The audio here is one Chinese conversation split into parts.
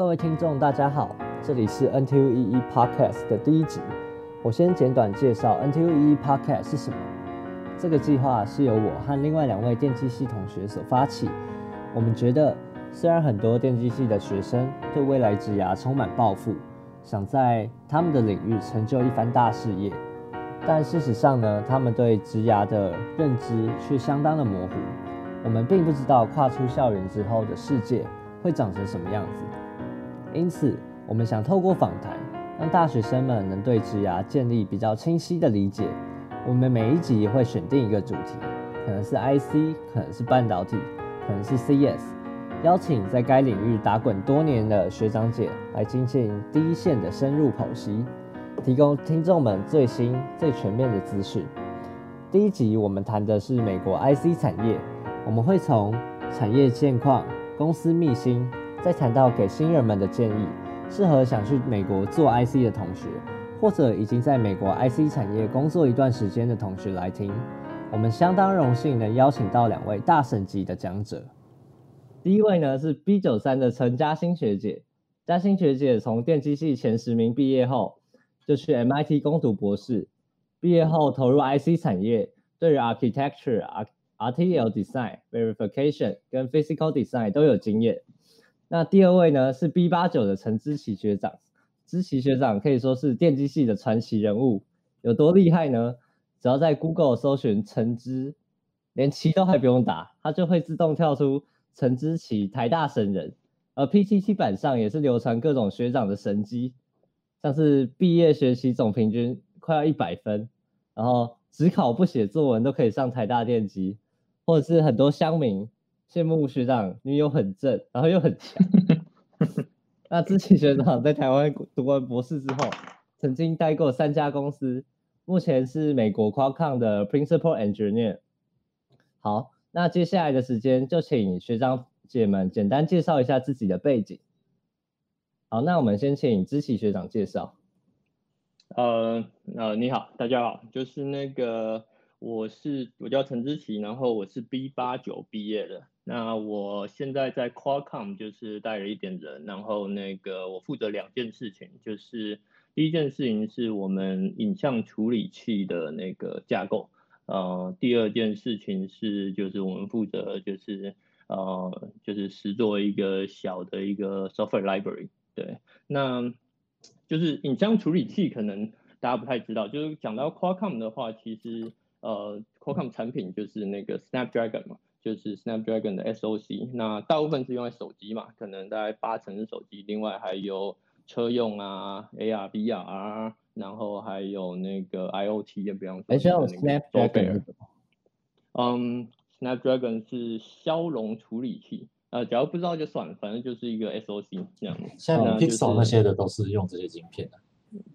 各位听众，大家好，这里是 NTUEE Podcast 的第一集。我先简短介绍 NTUEE Podcast 是什么。这个计划是由我和另外两位电机系同学所发起。我们觉得，虽然很多电机系的学生对未来职涯充满抱负，想在他们的领域成就一番大事业，但事实上呢，他们对职涯的认知却相当的模糊。我们并不知道跨出校园之后的世界会长成什么样子。因此，我们想透过访谈，让大学生们能对职涯建立比较清晰的理解。我们每一集会选定一个主题，可能是 IC，可能是半导体，可能是 CS，邀请在该领域打滚多年的学长姐来进行第一线的深入剖析，提供听众们最新最全面的资讯。第一集我们谈的是美国 IC 产业，我们会从产业现况、公司秘辛。再谈到给新人们的建议，适合想去美国做 IC 的同学，或者已经在美国 IC 产业工作一段时间的同学来听。我们相当荣幸能邀请到两位大神级的讲者。第一位呢是 B 九三的陈嘉欣学姐，嘉欣学姐从电机系前十名毕业后，就去 MIT 攻读博士，毕业后投入 IC 产业，对于 architecture、RTL design、verification 跟 physical design 都有经验。那第二位呢是 B 八九的陈知奇学长，知奇学长可以说是电机系的传奇人物，有多厉害呢？只要在 Google 搜寻陈知，连奇都还不用打，他就会自动跳出陈知奇台大神人。而 PTT 版上也是流传各种学长的神机，像是毕业学习总平均快要一百分，然后只考不写作文都可以上台大电机，或者是很多乡民。羡慕学长女友很正，然后又很强。那知奇学长在台湾读完博士之后，曾经待过三家公司，目前是美国 Qualcomm 的 Principal Engineer。好，那接下来的时间就请学长姐们简单介绍一下自己的背景。好，那我们先请知奇学长介绍。呃呃，你好，大家好，就是那个我是我叫陈知奇，然后我是 B 八九毕业的。那我现在在 Qualcomm 就是带了一点人，然后那个我负责两件事情，就是第一件事情是我们影像处理器的那个架构，呃，第二件事情是就是我们负责就是呃就是实做一个小的一个 software library，对，那就是影像处理器可能大家不太知道，就是讲到 Qualcomm 的话，其实呃 Qualcomm 产品就是那个 Snapdragon 嘛。就是 Snapdragon 的 SOC，那大部分是用在手机嘛，可能大概八成是手机，另外还有车用啊，AR、VR，然后还有那个 IoT，比方说。还是 Snapdragon。嗯，Snapdragon 是骁龙处理器，呃，只要不知道就算了，反正就是一个 SOC 这样。像 Pixel 那些的都是用这些晶片的。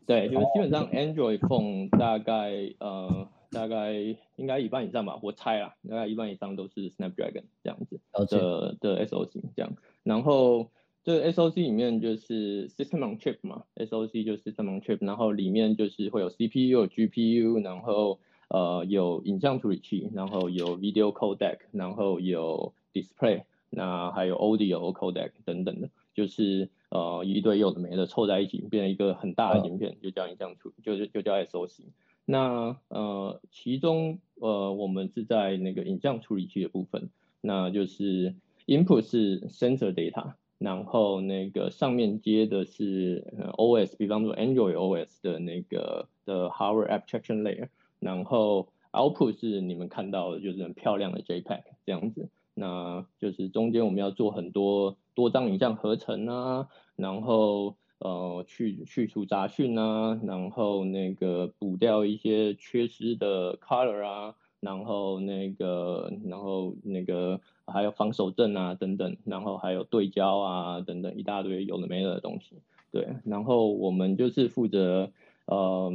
对，就是基本上 Android phone 大概呃。大概应该一半以上吧，我猜啦，大概一半以上都是 Snapdragon 这样子的的 SOC 这样，然后这 SOC 里面就是 System on Chip 嘛，SOC 就是 System on Chip，然后里面就是会有 CPU、有 GPU，然后呃有影像处理器，然后有 Video Codec，然后有 Display，那还有 Audio Codec 等等的，就是呃一堆有的没的凑在一起，变成一个很大的影片，就叫影像处，就是就叫 SOC。那呃，其中呃，我们是在那个影像处理器的部分，那就是 input 是 sensor data，然后那个上面接的是 OS，比方说 Android OS 的那个的 hardware abstraction layer，然后 output 是你们看到的就是很漂亮的 JPEG 这样子，那就是中间我们要做很多多张影像合成啊，然后。呃，去去除杂讯啊，然后那个补掉一些缺失的 color 啊，然后那个，然后那个还有防守阵啊等等，然后还有对焦啊等等一大堆有的没的东西。对，然后我们就是负责呃，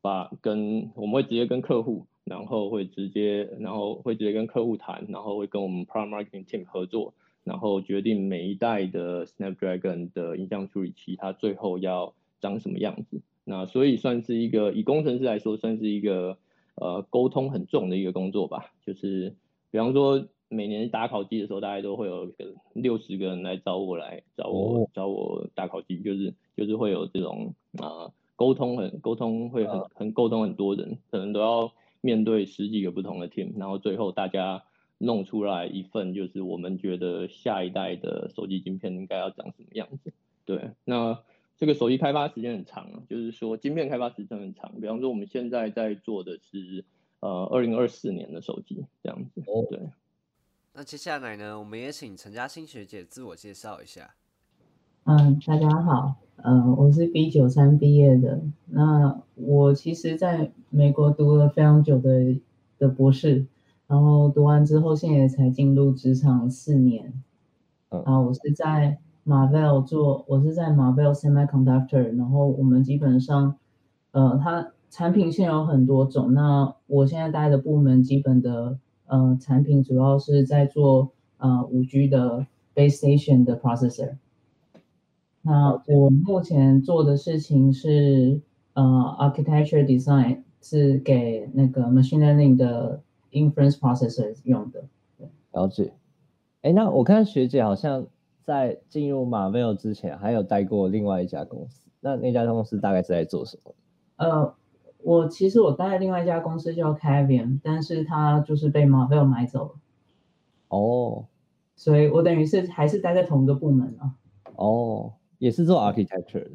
把跟我们会直接跟客户，然后会直接，然后会直接跟客户谈，然后会跟我们 prime marketing team 合作。然后决定每一代的 Snapdragon 的影像处理器，它最后要长什么样子。那所以算是一个以工程师来说，算是一个呃沟通很重的一个工作吧。就是比方说每年打考绩的时候，大概都会有个六十个人来找我来找我找我打考绩，就是就是会有这种啊沟通很沟通会很很沟通很多人，可能都要面对十几个不同的 team，然后最后大家弄出来一份就是我们觉得下一代的手机晶片应该要长什么样子。对，那这个手机开发时间很长啊，就是说晶片开发时间很长。比方说我们现在在做的是呃二零二四年的手机这样子。哦，对。那接下来呢，我们也请陈嘉欣学姐自我介绍一下。嗯，大家好，嗯，我是 B 九三毕业的。那我其实在美国读了非常久的的博士，然后读完之后，现在才进入职场四年。啊，我是在 Marvell 做，我是在 Marvell Semiconductor，然后我们基本上，呃，它产品线有很多种。那我现在待的部门基本的。呃，产品主要是在做呃五 G 的 base station 的 processor。那我目前做的事情是呃 architecture design，是给那个 machine learning 的 inference processor 用的。了解。哎，那我看学姐好像在进入 Marvell 之前，还有待过另外一家公司。那那家公司大概是在做什么？呃。我其实我待在另外一家公司叫 Cavium，但是它就是被 Marvell 买走了。哦，所以我等于是还是待在同一个部门啊。哦，也是做 architecture。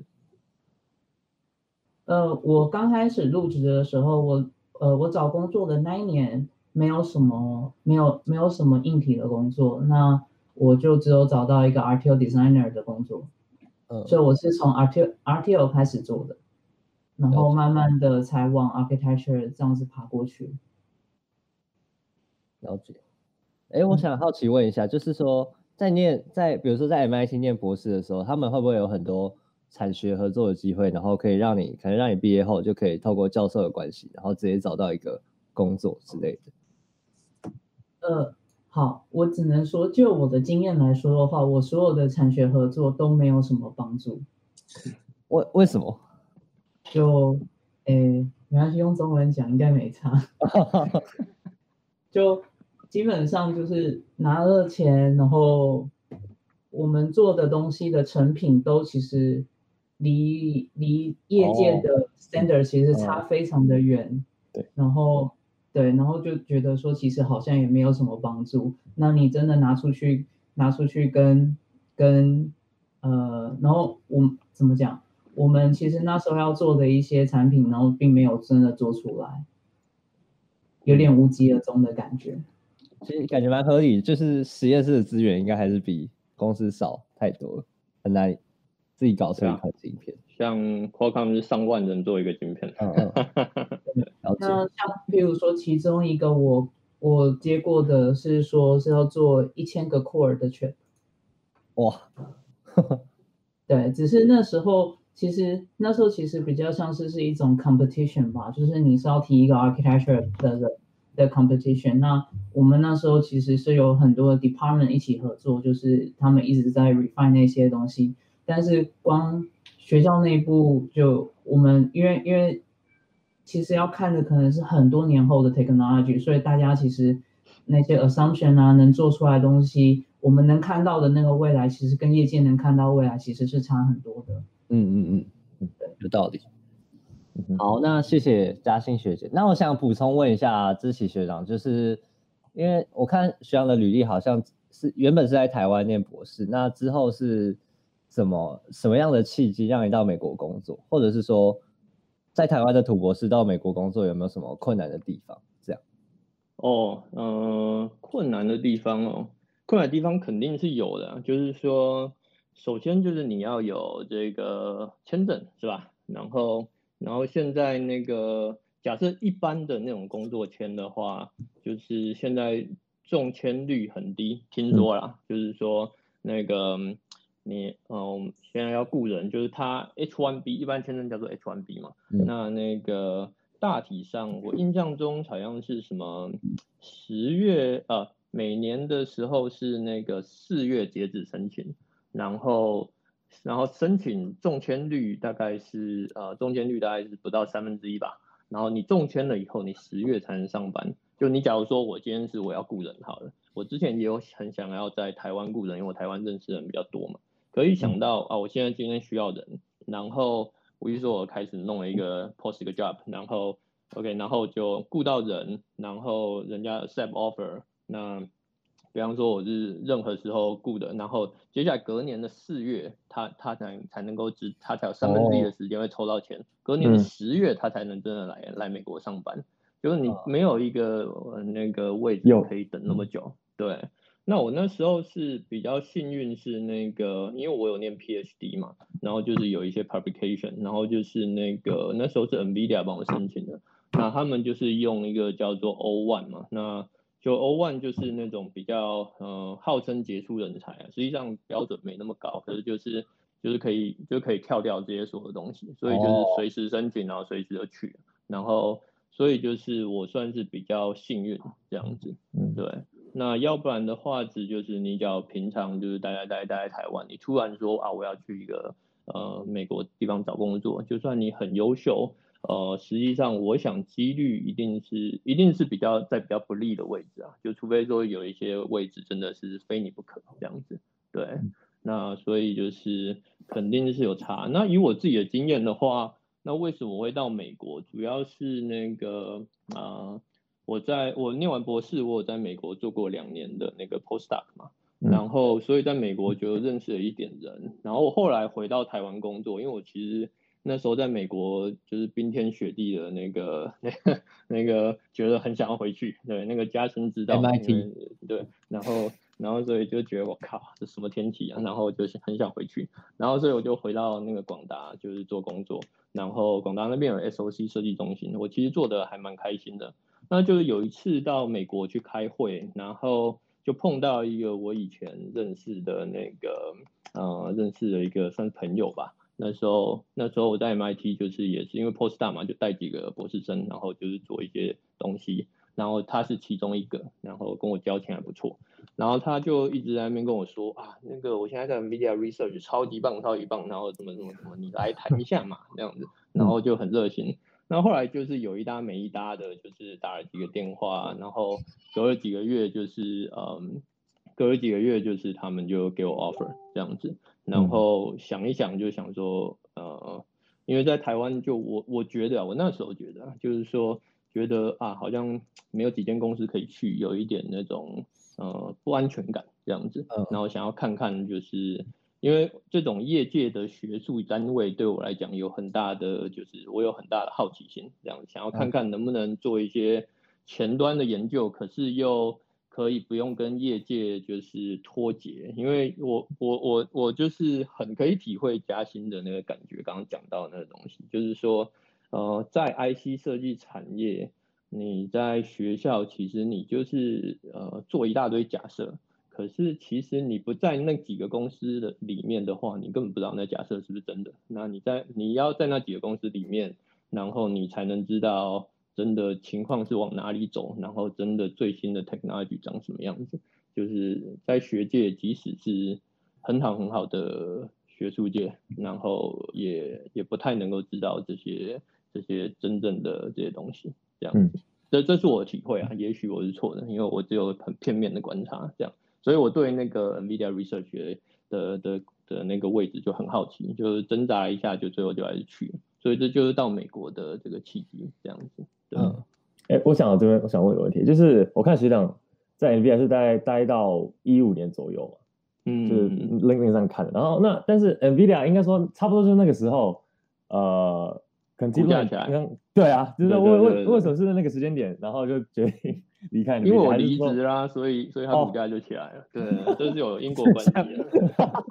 呃，我刚开始入职的时候，我呃我找工作的那一年没有什么没有没有什么硬体的工作，那我就只有找到一个 RTO designer 的工作。嗯，所以我是从 RTO RTO 开始做的。然后慢慢的才往 architecture 这样子爬过去。了解。哎，我想好奇问一下，就是说在念在比如说在 MIT 念博士的时候，他们会不会有很多产学合作的机会，然后可以让你可能让你毕业后就可以透过教授的关系，然后直接找到一个工作之类的？呃，好，我只能说就我的经验来说的话，我所有的产学合作都没有什么帮助。为为什么？就，诶，没关系，用中文讲应该没差。就基本上就是拿了钱，然后我们做的东西的成品都其实离离业界的 standard 其实差非常的远。对，然后对，然后就觉得说其实好像也没有什么帮助。那你真的拿出去拿出去跟跟呃，然后我怎么讲？我们其实那时候要做的一些产品，然后并没有真的做出来，有点无疾而终的感觉。其实感觉蛮合理，就是实验室的资源应该还是比公司少太多了，很难自己搞出一款晶片。像 Qualcomm 是上万人做一个晶片。嗯嗯。那像比如说，其中一个我我接过的是说是要做一千个 core 的 chip。哇。对，只是那时候。其实那时候其实比较像是是一种 competition 吧，就是你是要提一个 architecture 的的 competition。那我们那时候其实是有很多 department 一起合作，就是他们一直在 refine 那些东西。但是光学校内部就我们因为因为其实要看的可能是很多年后的 technology，所以大家其实那些 assumption 啊能做出来的东西，我们能看到的那个未来，其实跟业界能看到未来其实是差很多的。嗯嗯嗯，有道理。好，那谢谢嘉欣学姐。那我想补充问一下知琪学长，就是因为我看学长的履历好像是原本是在台湾念博士，那之后是怎么什么样的契机让你到美国工作，或者是说在台湾的土博士到美国工作有没有什么困难的地方？这样？哦，嗯，困难的地方哦，困难的地方肯定是有的，就是说。首先就是你要有这个签证是吧？然后，然后现在那个假设一般的那种工作签的话，就是现在中签率很低，听说啦，就是说那个你嗯，现在要雇人，就是他 H1B 一般签证叫做 H1B 嘛，那那个大体上我印象中好像是什么十月呃，每年的时候是那个四月截止申请。然后，然后申请中签率大概是呃中签率大概是不到三分之一吧。然后你中签了以后，你十月才能上班。就你假如说我今天是我要雇人好了，我我之前也有很想要在台湾雇人，因为我台湾认识人比较多嘛。可以想到啊，我现在今天需要人，然后我就说我开始弄了一个 post 一个 job，然后 OK，然后就雇到人，然后人家 accept offer，那比方说我是任何时候雇的，然后接下来隔年的四月，他他才才能够只他才有三分之一的时间会抽到钱，隔年的十月他才能真的来来美国上班，就是你没有一个那个位置可以等那么久，对。那我那时候是比较幸运，是那个，因为我有念 PhD 嘛，然后就是有一些 publication，然后就是那个那时候是 NVIDIA 帮我申请的，那他们就是用一个叫做 one 嘛，那就 one 就是那种比较呃号称杰出人才啊，实际上标准没那么高，可是就是就是可以就可以跳掉这些所有东西，所以就是随时申请，然后随时就去，然后所以就是我算是比较幸运这样子，嗯，对。那要不然的话，只就是你只要平常就是待待待待在台湾，你突然说啊，我要去一个呃美国地方找工作，就算你很优秀，呃，实际上我想几率一定是一定是比较在比较不利的位置啊，就除非说有一些位置真的是非你不可这样子，对，那所以就是肯定是有差。那以我自己的经验的话，那为什么会到美国？主要是那个啊。我在我念完博士，我有在美国做过两年的那个 postdoc 嘛，然后所以在美国就认识了一点人，然后我后来回到台湾工作，因为我其实那时候在美国就是冰天雪地的那个那个 那个觉得很想要回去，对那个家乡知道对，然后然后所以就觉得我靠这什么天气啊，然后就是很想回去，然后所以我就回到那个广达就是做工作，然后广达那边有 SOC 设计中心，我其实做的还蛮开心的。那就是有一次到美国去开会，然后就碰到一个我以前认识的那个，呃，认识的一个算朋友吧。那时候那时候我在 MIT 就是也是因为 Post 大嘛，就带几个博士生，然后就是做一些东西。然后他是其中一个，然后跟我交情还不错。然后他就一直在那边跟我说啊，那个我现在在 Media Research 超级棒，超级棒，然后怎么怎么怎么，你来谈一下嘛，这样子，然后就很热情。那后来就是有一搭没一搭的，就是打了几个电话，然后隔了几个月，就是嗯，隔了几个月，就是他们就给我 offer 这样子，然后想一想就想说，呃，因为在台湾就我我觉得啊我那时候觉得就是说觉得啊好像没有几间公司可以去，有一点那种呃不安全感这样子，然后想要看看就是。因为这种业界的学术单位对我来讲有很大的，就是我有很大的好奇心，这样想要看看能不能做一些前端的研究，可是又可以不用跟业界就是脱节。因为我我我我就是很可以体会嘉兴的那个感觉，刚刚讲到那个东西，就是说，呃，在 IC 设计产业，你在学校其实你就是呃做一大堆假设。可是其实你不在那几个公司的里面的话，你根本不知道那假设是不是真的。那你在你要在那几个公司里面，然后你才能知道真的情况是往哪里走，然后真的最新的 technology 长什么样子。就是在学界，即使是很好很好的学术界，然后也也不太能够知道这些这些真正的这些东西。这样子，这这是我的体会啊，也许我是错的，因为我只有很片面的观察这样。所以我对那个 NVIDIA Research 的的的那个位置就很好奇，就是挣扎一下，就最后就还是去。所以这就是到美国的这个契机，这样子。嗯，哎，我想这边我想问一个问题，就是我看学长在 NVIDIA 是待待到一五年左右嘛，嗯，就是 LinkedIn 上看的。然后那但是 NVIDIA 应该说差不多就是那个时候，呃，可能股价起来，对啊，就是为为为什么是那个时间点，然后就决定。离开，因为我离职啦，所以所以它股价就起来了。对，这是有因果关系的。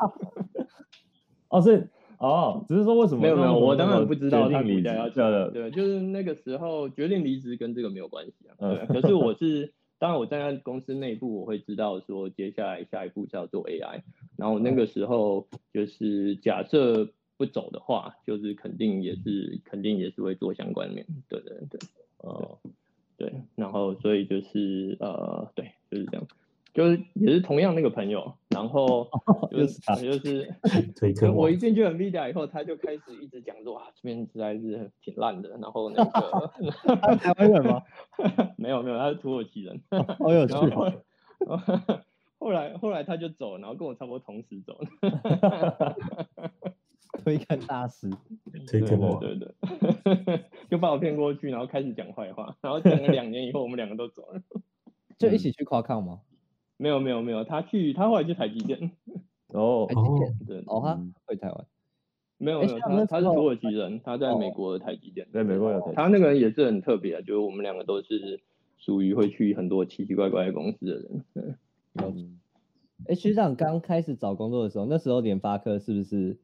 哦，是哦，只是说为什么？没有没有，我当然不知道它股价要掉的。对，就是那个时候决定离职跟这个没有关系啊。对，可是我是，当然我在公司内部我会知道说接下来下一步是要做 AI，然后那个时候就是假设不走的话，就是肯定也是肯定也是会做相关面。对对对，哦。对，然后所以就是呃，对，就是这样，就是也是同样那个朋友，然后就是就是我一进去 Nvidia 以后，他就开始一直讲说啊，这边实在是挺烂的，然后那个台湾人吗？没有没有，他是土耳其人，好有趣。后来后来他就走，然后跟我差不多同时走。推坑大师，推坑我，对对对，就把我骗过去，然后开始讲坏话，然后讲了两年以后，我们两个都走了。就一起去夸抗吗？没有没有没有，他去他后来去台积电。哦，台积电，对，哦他回台湾。没有没有，他他是土耳其人，他在美国的台积电，在美国有台。他那个人也是很特别啊，就是我们两个都是属于会去很多奇奇怪怪的公司的人。嗯，哎，学长刚开始找工作的时候，那时候联发科是不是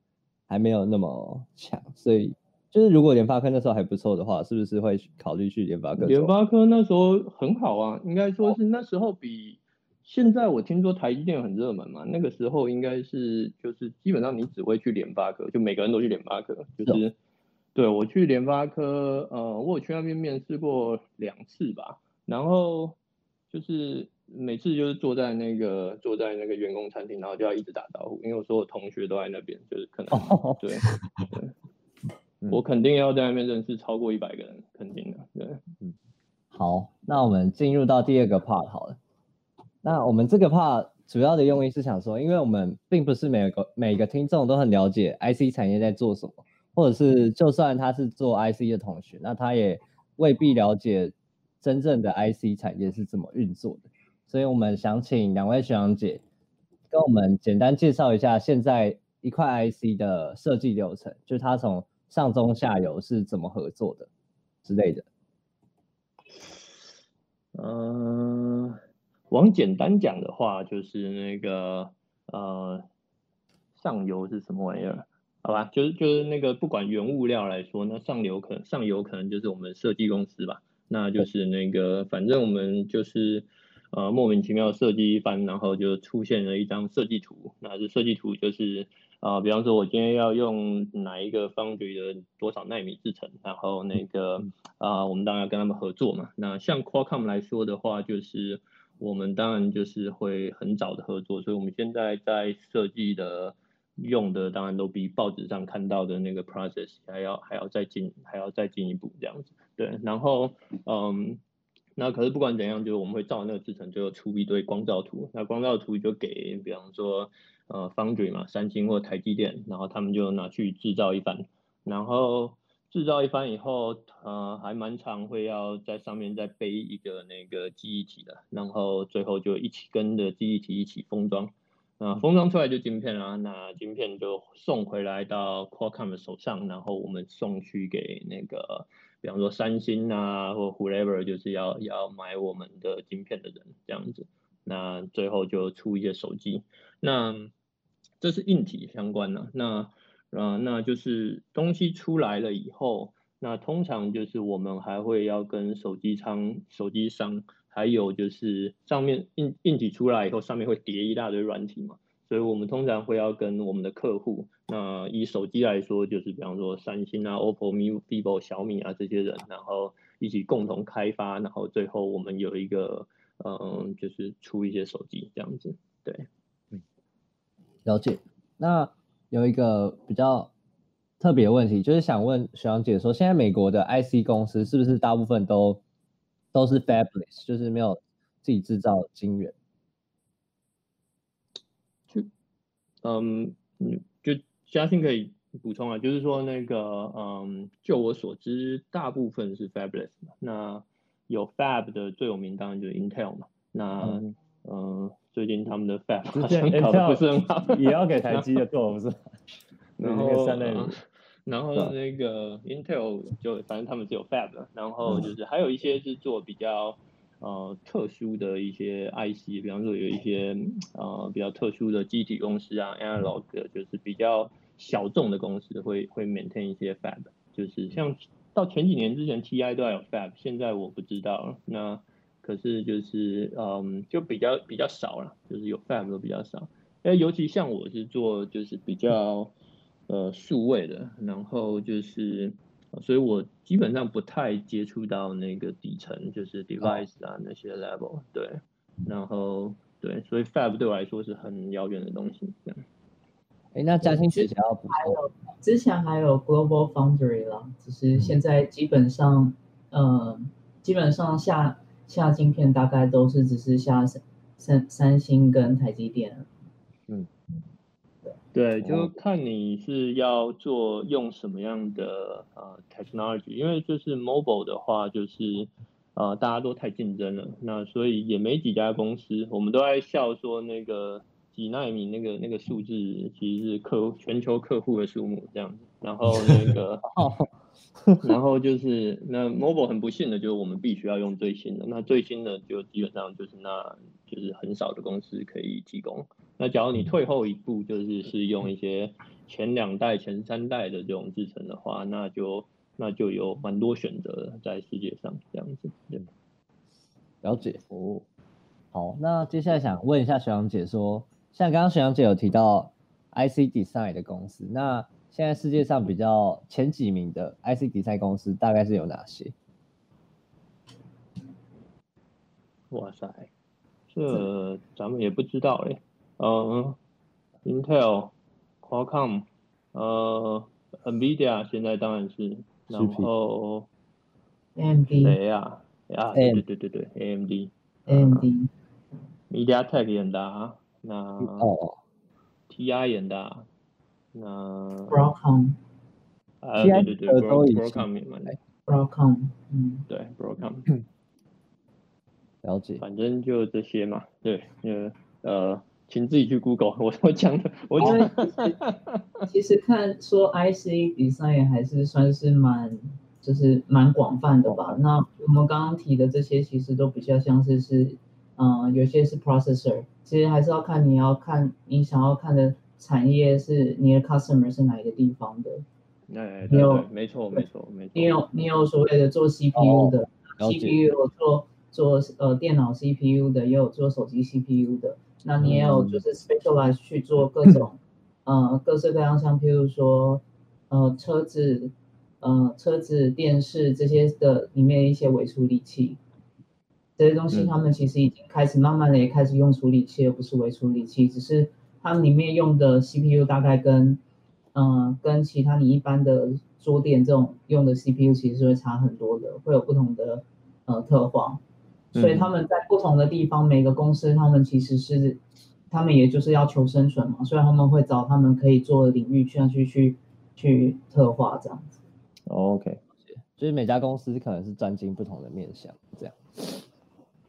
还没有那么强？所以就是如果联发科那时候还不错的话，是不是会考虑去联发科？联发科那时候很好啊，应该说是那时候比。现在我听说台积电很热门嘛，那个时候应该是就是基本上你只会去联发科，就每个人都去联发科，就是对我去联发科，呃，我有去那边面试过两次吧，然后就是每次就是坐在那个坐在那个员工餐厅，然后就要一直打招呼，因为我所有同学都在那边，就是可能对对，我肯定要在那边认识超过一百个人，肯定的，对，嗯，好，那我们进入到第二个 part 好了。那我们这个 part 主要的用意是想说，因为我们并不是每个每个听众都很了解 IC 产业在做什么，或者是就算他是做 IC 的同学，那他也未必了解真正的 IC 产业是怎么运作的。所以我们想请两位学长姐跟我们简单介绍一下现在一块 IC 的设计流程，就是它从上中下游是怎么合作的之类的。嗯。往简单讲的话，就是那个呃，上游是什么玩意儿？好吧，就是就是那个不管原物料来说，那上游可能上游可能就是我们设计公司吧。那就是那个反正我们就是呃莫名其妙设计一番，然后就出现了一张设计图。那这设计图就是啊，比方说我今天要用哪一个 foundry 的多少纳米制成，然后那个啊，我们当然要跟他们合作嘛。那像 Qualcomm 来说的话，就是。我们当然就是会很早的合作，所以我们现在在设计的用的当然都比报纸上看到的那个 process 还要还要再进还要再进一步这样子。对，然后嗯，那可是不管怎样，就是我们会照那个制程，就出一堆光照图。那光照图就给比方说呃 foundry 嘛，三星或台积电，然后他们就拿去制造一番，然后。制造一番以后，呃，还蛮常会要在上面再背一个那个记忆体的，然后最后就一起跟着记忆体一起封装，啊，封装出来就晶片啦，那晶片就送回来到 Qualcomm 手上，然后我们送去给那个，比方说三星啊，或 whoever 就是要要买我们的晶片的人这样子，那最后就出一些手机，那这是硬体相关的，那。啊，那就是东西出来了以后，那通常就是我们还会要跟手机仓、手机商，还有就是上面硬硬体出来以后，上面会叠一大堆软体嘛，所以我们通常会要跟我们的客户，那以手机来说，就是比方说三星啊、OPPO、vivo、小米啊这些人，然后一起共同开发，然后最后我们有一个，嗯，就是出一些手机这样子，对，嗯，了解，那。有一个比较特别的问题，就是想问徐阳姐说，现在美国的 IC 公司是不是大部分都都是 fabless，就是没有自己制造晶圆？就嗯嘉欣可以补充啊，就是说那个嗯，就我所知，大部分是 fabless 嘛。那有 fab 的最有名当然就是 Intel 嘛。那嗯。最近他们的 fab 好像搞得不是很好，也要给台积的做不是？然后然后那个 Intel 就反正他们是有 fab 的，然后就是还有一些是做比较呃特殊的一些 IC，比方说有一些呃比较特殊的机体公司啊，Analog 就是比较小众的公司会会 maintain 一些 fab，就是像到前几年之前 TI 都还有 fab，现在我不知道了。那可是就是嗯，就比较比较少了，就是有 fab 都比较少。哎，尤其像我是做就是比较呃数位的，然后就是，所以我基本上不太接触到那个底层，就是 device 啊那些 level。对，然后对，所以 fab 对我来说是很遥远的东西。这样。哎，那嘉兴之前要补充，之前还有 global foundry 啦，只是现在基本上，呃，基本上下。下晶片大概都是只是下三三星跟台积电。嗯，对，就看你是要做用什么样的呃 technology，因为就是 mobile 的话，就是呃大家都太竞争了，那所以也没几家公司，我们都在笑说那个几纳米那个那个数字其实是客全球客户的数目这样子，然后那个。然后就是那 mobile 很不幸的，就是我们必须要用最新的。那最新的就基本上就是那就是很少的公司可以提供。那假如你退后一步，就是是用一些前两代、前三代的这种制成的话，那就那就有蛮多选择在世界上这样子。对，了解哦。好，那接下来想问一下学长姐说，像刚刚学长姐有提到 IC design 的公司，那现在世界上比较前几名的 IC Design 公司大概是有哪些？哇塞，这咱们也不知道哎。嗯，Intel、Qualcomm、呃，Nvidia 现在当然是，然后 AMD 谁呀？啊，对对对对，AMD。AMD。MediaTek 也大，那哦，TI 也大。那 Broadcom，呃，对对对，Broadcom 演的，Broadcom，嗯，对，Broadcom，了解，反正就这些嘛，对，呃，呃，请自己去 Google，我我讲的，我讲，其实看说 IC design 还是算是蛮，就是蛮广泛的吧。那我们刚刚提的这些，其实都比较像是是，嗯，有些是 processor，其实还是要看你要看你想要看的。产业是你的 customer 是哪一个地方的？哎，你有没错没错没错。你有你有所谓的做 CPU 的，CPU 做做呃电脑 CPU 的，也有做手机 CPU 的。那你也有就是 specialize 去做各种呃各式各样，像譬如说呃车子呃车子电视这些的里面一些微处理器，这些东西他们其实已经开始慢慢的也开始用处理器，而不是微处理器，只是。它里面用的 CPU 大概跟，嗯，跟其他你一般的桌垫这种用的 CPU 其实是会差很多的，会有不同的呃特化，所以他们在不同的地方，每个公司他们其实是，他们也就是要求生存嘛，所以他们会找他们可以做的领域去去去去特化这样子。OK，就是每家公司可能是专精不同的面向这样。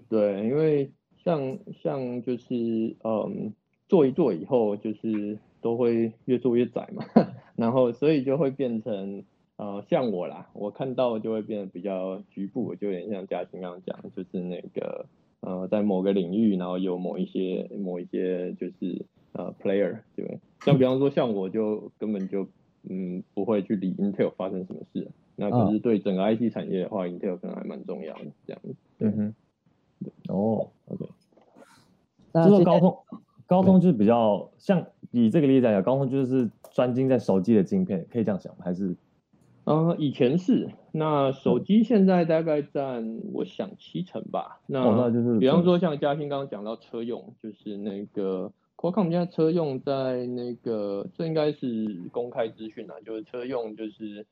对，因为像像就是嗯。做一做以后，就是都会越做越窄嘛，然后所以就会变成呃像我啦，我看到就会变得比较局部，就有点像嘉欣刚刚讲，就是那个呃在某个领域，然后有某一些某一些就是呃 player，对，像比方说像我就根本就嗯不会去理 Intel 发生什么事，那可是对整个 IT 产业的话，Intel 可能还蛮重要的这样子，对。哼，哦，OK，就是高通。高通就是比较像以这个例子来讲，高通就是专精在手机的晶片，可以这样想吗？还是？嗯，以前是。那手机现在大概占我想七成吧。那那就是比方说像嘉兴刚刚讲到车用，就是那个 Qualcomm 现在车用在那个这应该是公开资讯啊，就是车用就是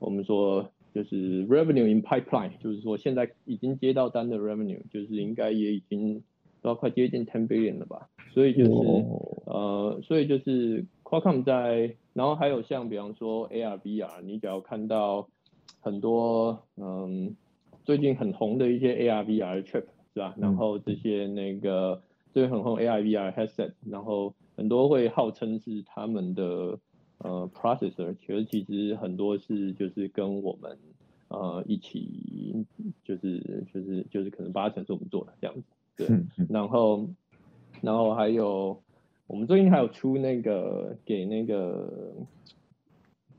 我们说就是 revenue in pipeline，就是说现在已经接到单的 revenue，就是应该也已经。都要快接近 ten billion 了吧，所以就是呃，所以就是 Qualcomm 在，然后还有像比方说 AR VR，你只要看到很多嗯最近很红的一些 AR VR chip 是吧？然后这些那个最近很红 AR VR headset，然后很多会号称是他们的呃 processor，其实其实很多是就是跟我们呃一起就是就是就是可能八成是我们做的这样子。对，然后，然后还有，我们最近还有出那个给那个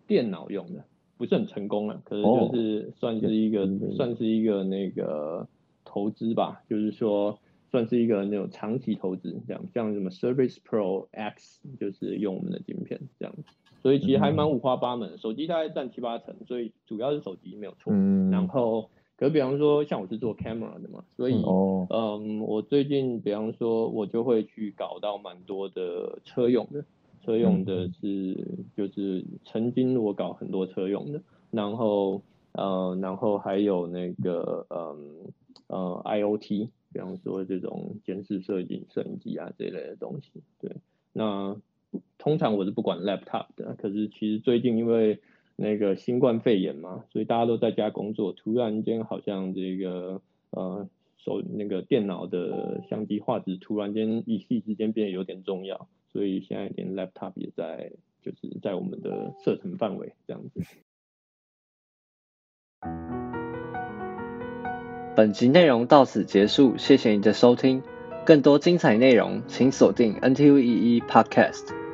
电脑用的，不是很成功了，可是就是算是一个算是一个那个投资吧，就是说算是一个那种长期投资，这样像什么 Service Pro X，就是用我们的晶片这样，所以其实还蛮五花八门，手机大概占七八成，所以主要是手机没有错，然后。可比方说，像我是做 camera 的嘛，所以，嗯，我最近比方说，我就会去搞到蛮多的车用的，车用的是就是曾经我搞很多车用的，然后，呃，然后还有那个，嗯，呃，IOT，比方说这种监视摄影、摄影机啊这一类的东西。对，那通常我是不管 laptop 的，可是其实最近因为那个新冠肺炎嘛，所以大家都在家工作，突然间好像这个呃手那个电脑的相机画质突然间一夕之间变得有点重要，所以现在连 laptop 也在就是在我们的射程范围这样子。本集内容到此结束，谢谢你的收听。更多精彩内容，请锁定 NTUEE Podcast。